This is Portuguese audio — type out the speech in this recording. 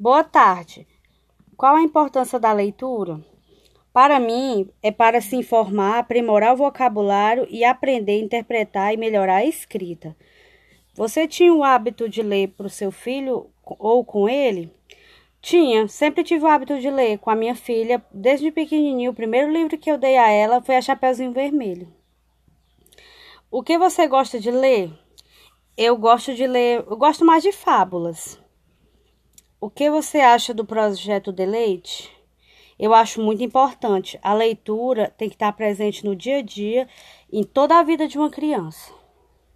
Boa tarde. Qual a importância da leitura? Para mim, é para se informar, aprimorar o vocabulário e aprender a interpretar e melhorar a escrita. Você tinha o hábito de ler para o seu filho ou com ele? Tinha, sempre tive o hábito de ler com a minha filha, desde pequenininho. O primeiro livro que eu dei a ela foi A Chapeuzinho Vermelho. O que você gosta de ler? Eu gosto de ler, eu gosto mais de fábulas. O que você acha do projeto Deleite? Eu acho muito importante. A leitura tem que estar presente no dia a dia, em toda a vida de uma criança.